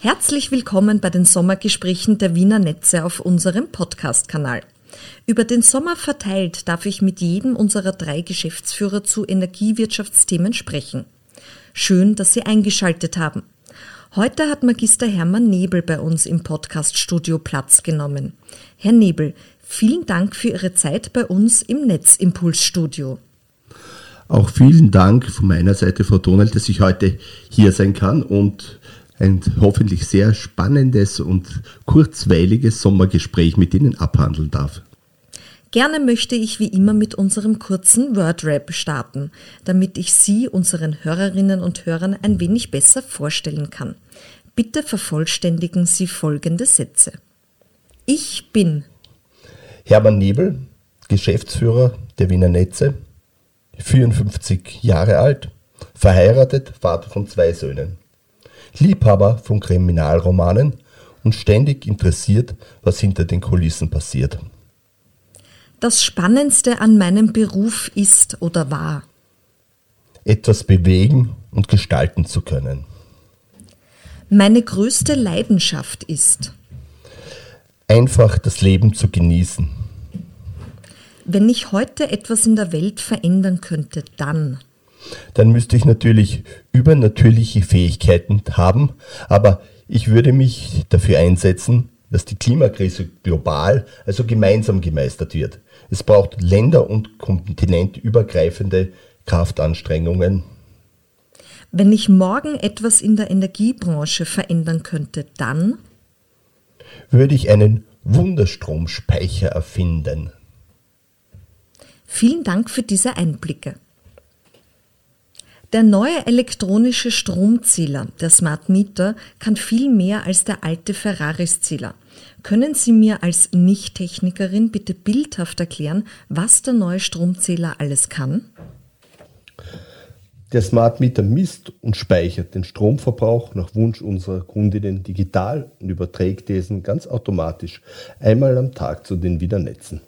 Herzlich willkommen bei den Sommergesprächen der Wiener Netze auf unserem Podcast-Kanal. Über den Sommer verteilt darf ich mit jedem unserer drei Geschäftsführer zu Energiewirtschaftsthemen sprechen. Schön, dass Sie eingeschaltet haben. Heute hat Magister Hermann Nebel bei uns im Podcaststudio Platz genommen. Herr Nebel, vielen Dank für Ihre Zeit bei uns im Netzimpulsstudio. Auch vielen Dank von meiner Seite, Frau Donald, dass ich heute hier sein kann und ein hoffentlich sehr spannendes und kurzweiliges Sommergespräch mit Ihnen abhandeln darf. Gerne möchte ich wie immer mit unserem kurzen Wordrap starten, damit ich Sie unseren Hörerinnen und Hörern ein wenig besser vorstellen kann. Bitte vervollständigen Sie folgende Sätze. Ich bin Hermann Nebel, Geschäftsführer der Wiener Netze, 54 Jahre alt, verheiratet, Vater von zwei Söhnen. Liebhaber von Kriminalromanen und ständig interessiert, was hinter den Kulissen passiert. Das Spannendste an meinem Beruf ist oder war? Etwas bewegen und gestalten zu können. Meine größte Leidenschaft ist? Einfach das Leben zu genießen. Wenn ich heute etwas in der Welt verändern könnte, dann? Dann müsste ich natürlich übernatürliche Fähigkeiten haben, aber ich würde mich dafür einsetzen, dass die Klimakrise global, also gemeinsam gemeistert wird. Es braucht länder- und kontinentübergreifende Kraftanstrengungen. Wenn ich morgen etwas in der Energiebranche verändern könnte, dann würde ich einen Wunderstromspeicher erfinden. Vielen Dank für diese Einblicke. Der neue elektronische Stromzähler, der Smart Meter, kann viel mehr als der alte Ferraris-Zähler. Können Sie mir als Nicht-Technikerin bitte bildhaft erklären, was der neue Stromzähler alles kann? Der Smart Meter misst und speichert den Stromverbrauch nach Wunsch unserer Kundinnen digital und überträgt diesen ganz automatisch einmal am Tag zu den Wiener Netzen.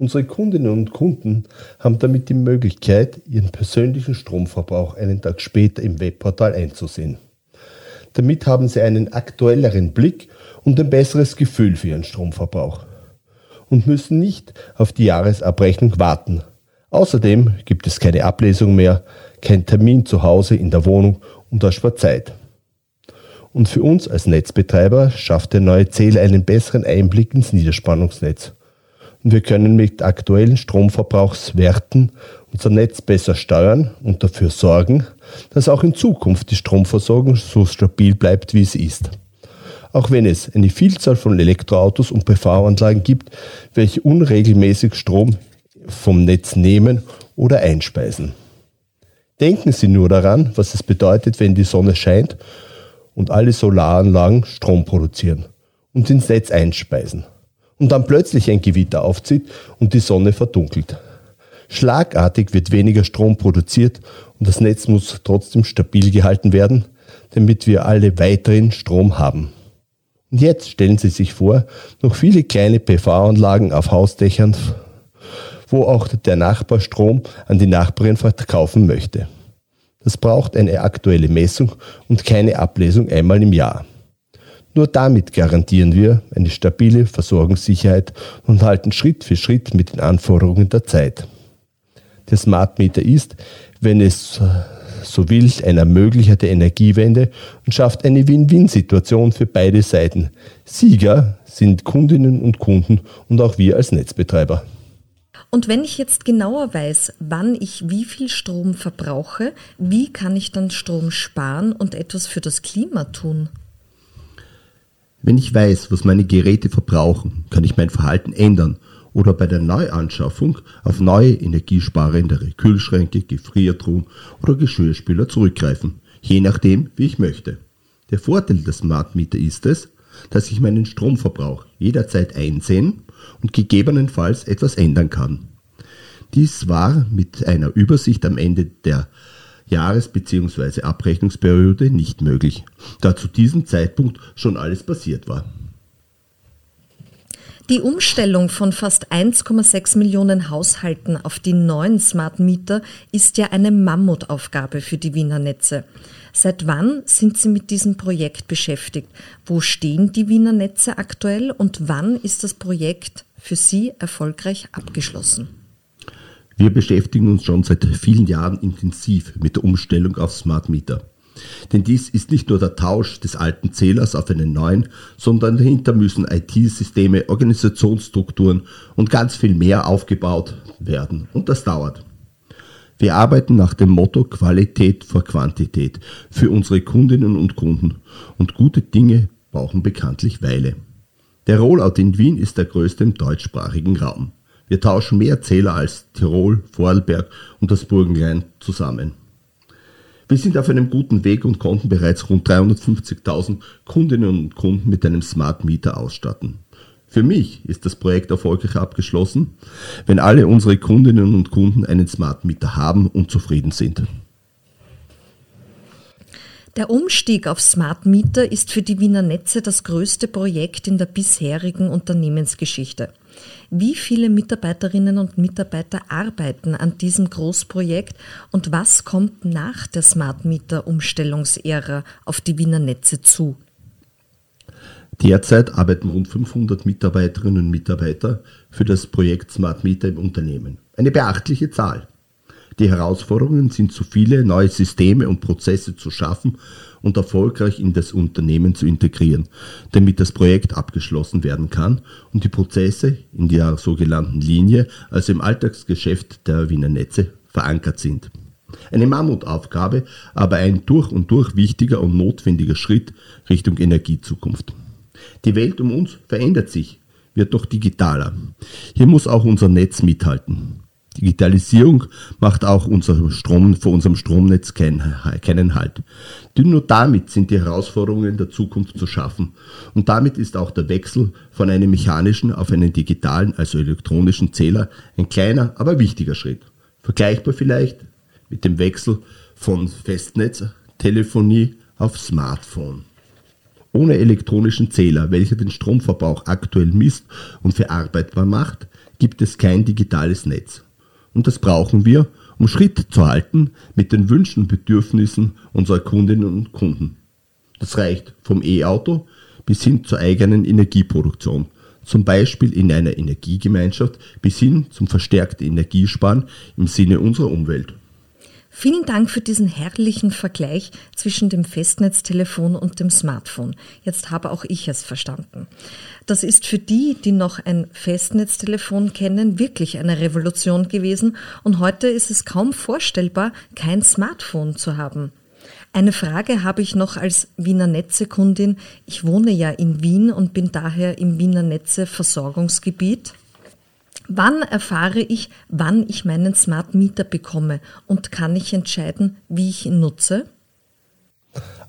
Unsere Kundinnen und Kunden haben damit die Möglichkeit, ihren persönlichen Stromverbrauch einen Tag später im Webportal einzusehen. Damit haben sie einen aktuelleren Blick und ein besseres Gefühl für ihren Stromverbrauch und müssen nicht auf die Jahresabrechnung warten. Außerdem gibt es keine Ablesung mehr, kein Termin zu Hause in der Wohnung und das spart Zeit. Und für uns als Netzbetreiber schafft der neue Zähler einen besseren Einblick ins Niederspannungsnetz und wir können mit aktuellen Stromverbrauchswerten unser Netz besser steuern und dafür sorgen, dass auch in Zukunft die Stromversorgung so stabil bleibt, wie sie ist. Auch wenn es eine Vielzahl von Elektroautos und PV-Anlagen gibt, welche unregelmäßig Strom vom Netz nehmen oder einspeisen. Denken Sie nur daran, was es bedeutet, wenn die Sonne scheint und alle Solaranlagen Strom produzieren und ins Netz einspeisen und dann plötzlich ein Gewitter aufzieht und die Sonne verdunkelt. Schlagartig wird weniger Strom produziert und das Netz muss trotzdem stabil gehalten werden, damit wir alle weiterhin Strom haben. Und jetzt stellen Sie sich vor, noch viele kleine PV-Anlagen auf Hausdächern, wo auch der Nachbar Strom an die Nachbarin verkaufen möchte. Das braucht eine aktuelle Messung und keine Ablesung einmal im Jahr. Nur damit garantieren wir eine stabile Versorgungssicherheit und halten Schritt für Schritt mit den Anforderungen der Zeit. Der Smart Meter ist, wenn es so will, ein Ermöglicher der Energiewende und schafft eine Win-Win-Situation für beide Seiten. Sieger sind Kundinnen und Kunden und auch wir als Netzbetreiber. Und wenn ich jetzt genauer weiß, wann ich wie viel Strom verbrauche, wie kann ich dann Strom sparen und etwas für das Klima tun? Wenn ich weiß, was meine Geräte verbrauchen, kann ich mein Verhalten ändern oder bei der Neuanschaffung auf neue energiesparendere Kühlschränke, Gefriertruhen oder Geschirrspüler zurückgreifen, je nachdem, wie ich möchte. Der Vorteil des Smart Meter ist es, dass ich meinen Stromverbrauch jederzeit einsehen und gegebenenfalls etwas ändern kann. Dies war mit einer Übersicht am Ende der Jahres- bzw. Abrechnungsperiode nicht möglich, da zu diesem Zeitpunkt schon alles passiert war. Die Umstellung von fast 1,6 Millionen Haushalten auf die neuen Smart Meter ist ja eine Mammutaufgabe für die Wiener Netze. Seit wann sind Sie mit diesem Projekt beschäftigt? Wo stehen die Wiener Netze aktuell und wann ist das Projekt für Sie erfolgreich abgeschlossen? Wir beschäftigen uns schon seit vielen Jahren intensiv mit der Umstellung auf Smart Meter. Denn dies ist nicht nur der Tausch des alten Zählers auf einen neuen, sondern dahinter müssen IT-Systeme, Organisationsstrukturen und ganz viel mehr aufgebaut werden. Und das dauert. Wir arbeiten nach dem Motto Qualität vor Quantität für unsere Kundinnen und Kunden. Und gute Dinge brauchen bekanntlich Weile. Der Rollout in Wien ist der größte im deutschsprachigen Raum. Wir tauschen mehr Zähler als Tirol, Vorarlberg und das Burgenland zusammen. Wir sind auf einem guten Weg und konnten bereits rund 350.000 Kundinnen und Kunden mit einem Smart Meter ausstatten. Für mich ist das Projekt erfolgreich abgeschlossen, wenn alle unsere Kundinnen und Kunden einen Smart Meter haben und zufrieden sind. Der Umstieg auf Smart Meter ist für die Wiener Netze das größte Projekt in der bisherigen Unternehmensgeschichte. Wie viele Mitarbeiterinnen und Mitarbeiter arbeiten an diesem Großprojekt und was kommt nach der Smart Meter Umstellungsära auf die Wiener Netze zu? Derzeit arbeiten rund 500 Mitarbeiterinnen und Mitarbeiter für das Projekt Smart Meter im Unternehmen. Eine beachtliche Zahl. Die Herausforderungen sind zu viele neue Systeme und Prozesse zu schaffen und erfolgreich in das Unternehmen zu integrieren, damit das Projekt abgeschlossen werden kann und die Prozesse in der sogenannten Linie, also im Alltagsgeschäft der Wiener Netze, verankert sind. Eine Mammutaufgabe, aber ein durch und durch wichtiger und notwendiger Schritt Richtung Energiezukunft. Die Welt um uns verändert sich, wird doch digitaler. Hier muss auch unser Netz mithalten. Digitalisierung macht auch unser Strom, vor unserem Stromnetz keinen, keinen Halt. Denn nur damit sind die Herausforderungen der Zukunft zu schaffen. Und damit ist auch der Wechsel von einem mechanischen auf einen digitalen, also elektronischen Zähler ein kleiner, aber wichtiger Schritt. Vergleichbar vielleicht mit dem Wechsel von Festnetztelefonie auf Smartphone. Ohne elektronischen Zähler, welcher den Stromverbrauch aktuell misst und verarbeitbar macht, gibt es kein digitales Netz. Und das brauchen wir, um Schritt zu halten mit den Wünschen und Bedürfnissen unserer Kundinnen und Kunden. Das reicht vom E-Auto bis hin zur eigenen Energieproduktion, zum Beispiel in einer Energiegemeinschaft bis hin zum verstärkten Energiesparen im Sinne unserer Umwelt. Vielen Dank für diesen herrlichen Vergleich zwischen dem Festnetztelefon und dem Smartphone. Jetzt habe auch ich es verstanden. Das ist für die, die noch ein Festnetztelefon kennen, wirklich eine Revolution gewesen und heute ist es kaum vorstellbar, kein Smartphone zu haben. Eine Frage habe ich noch als Wiener Netze-Kundin. Ich wohne ja in Wien und bin daher im Wiener Netze Versorgungsgebiet. Wann erfahre ich, wann ich meinen Smart Meter bekomme und kann ich entscheiden, wie ich ihn nutze?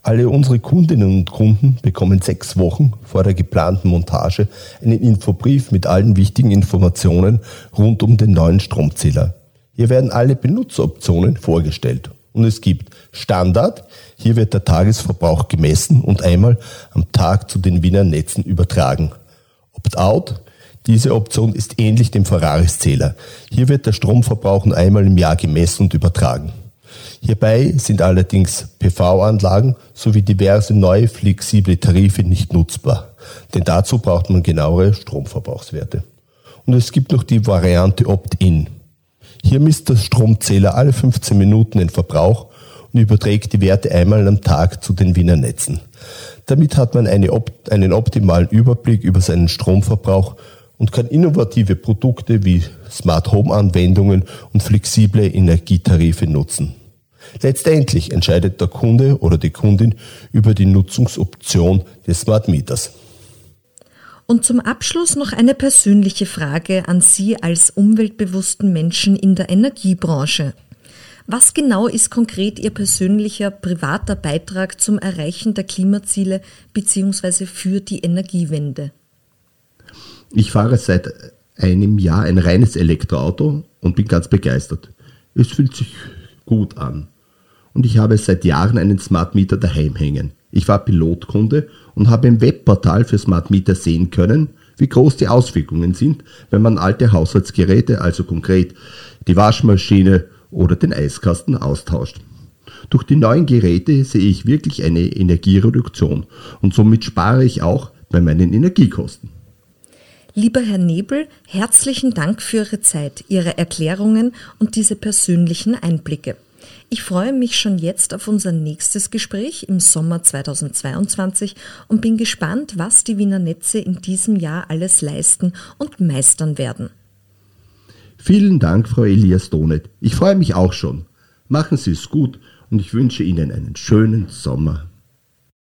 Alle unsere Kundinnen und Kunden bekommen sechs Wochen vor der geplanten Montage einen Infobrief mit allen wichtigen Informationen rund um den neuen Stromzähler. Hier werden alle Benutzeroptionen vorgestellt. Und es gibt Standard, hier wird der Tagesverbrauch gemessen und einmal am Tag zu den Wiener Netzen übertragen. Opt-out, diese Option ist ähnlich dem Ferraris-Zähler. Hier wird der Stromverbrauch nur einmal im Jahr gemessen und übertragen. Hierbei sind allerdings PV-Anlagen sowie diverse neue flexible Tarife nicht nutzbar, denn dazu braucht man genauere Stromverbrauchswerte. Und es gibt noch die Variante Opt-in. Hier misst der Stromzähler alle 15 Minuten den Verbrauch und überträgt die Werte einmal am Tag zu den Wiener Netzen. Damit hat man eine, einen optimalen Überblick über seinen Stromverbrauch und kann innovative Produkte wie Smart Home Anwendungen und flexible Energietarife nutzen. Letztendlich entscheidet der Kunde oder die Kundin über die Nutzungsoption des Smart Meters. Und zum Abschluss noch eine persönliche Frage an Sie als umweltbewussten Menschen in der Energiebranche. Was genau ist konkret Ihr persönlicher privater Beitrag zum Erreichen der Klimaziele bzw. für die Energiewende? Ich fahre seit einem Jahr ein reines Elektroauto und bin ganz begeistert. Es fühlt sich gut an. Und ich habe seit Jahren einen Smart Meter daheim hängen. Ich war Pilotkunde und habe im Webportal für Smart Meter sehen können, wie groß die Auswirkungen sind, wenn man alte Haushaltsgeräte, also konkret die Waschmaschine oder den Eiskasten austauscht. Durch die neuen Geräte sehe ich wirklich eine Energiereduktion und somit spare ich auch bei meinen Energiekosten. Lieber Herr Nebel, herzlichen Dank für Ihre Zeit, Ihre Erklärungen und diese persönlichen Einblicke. Ich freue mich schon jetzt auf unser nächstes Gespräch im Sommer 2022 und bin gespannt, was die Wiener Netze in diesem Jahr alles leisten und meistern werden. Vielen Dank, Frau Elias Donet. Ich freue mich auch schon. Machen Sie es gut und ich wünsche Ihnen einen schönen Sommer.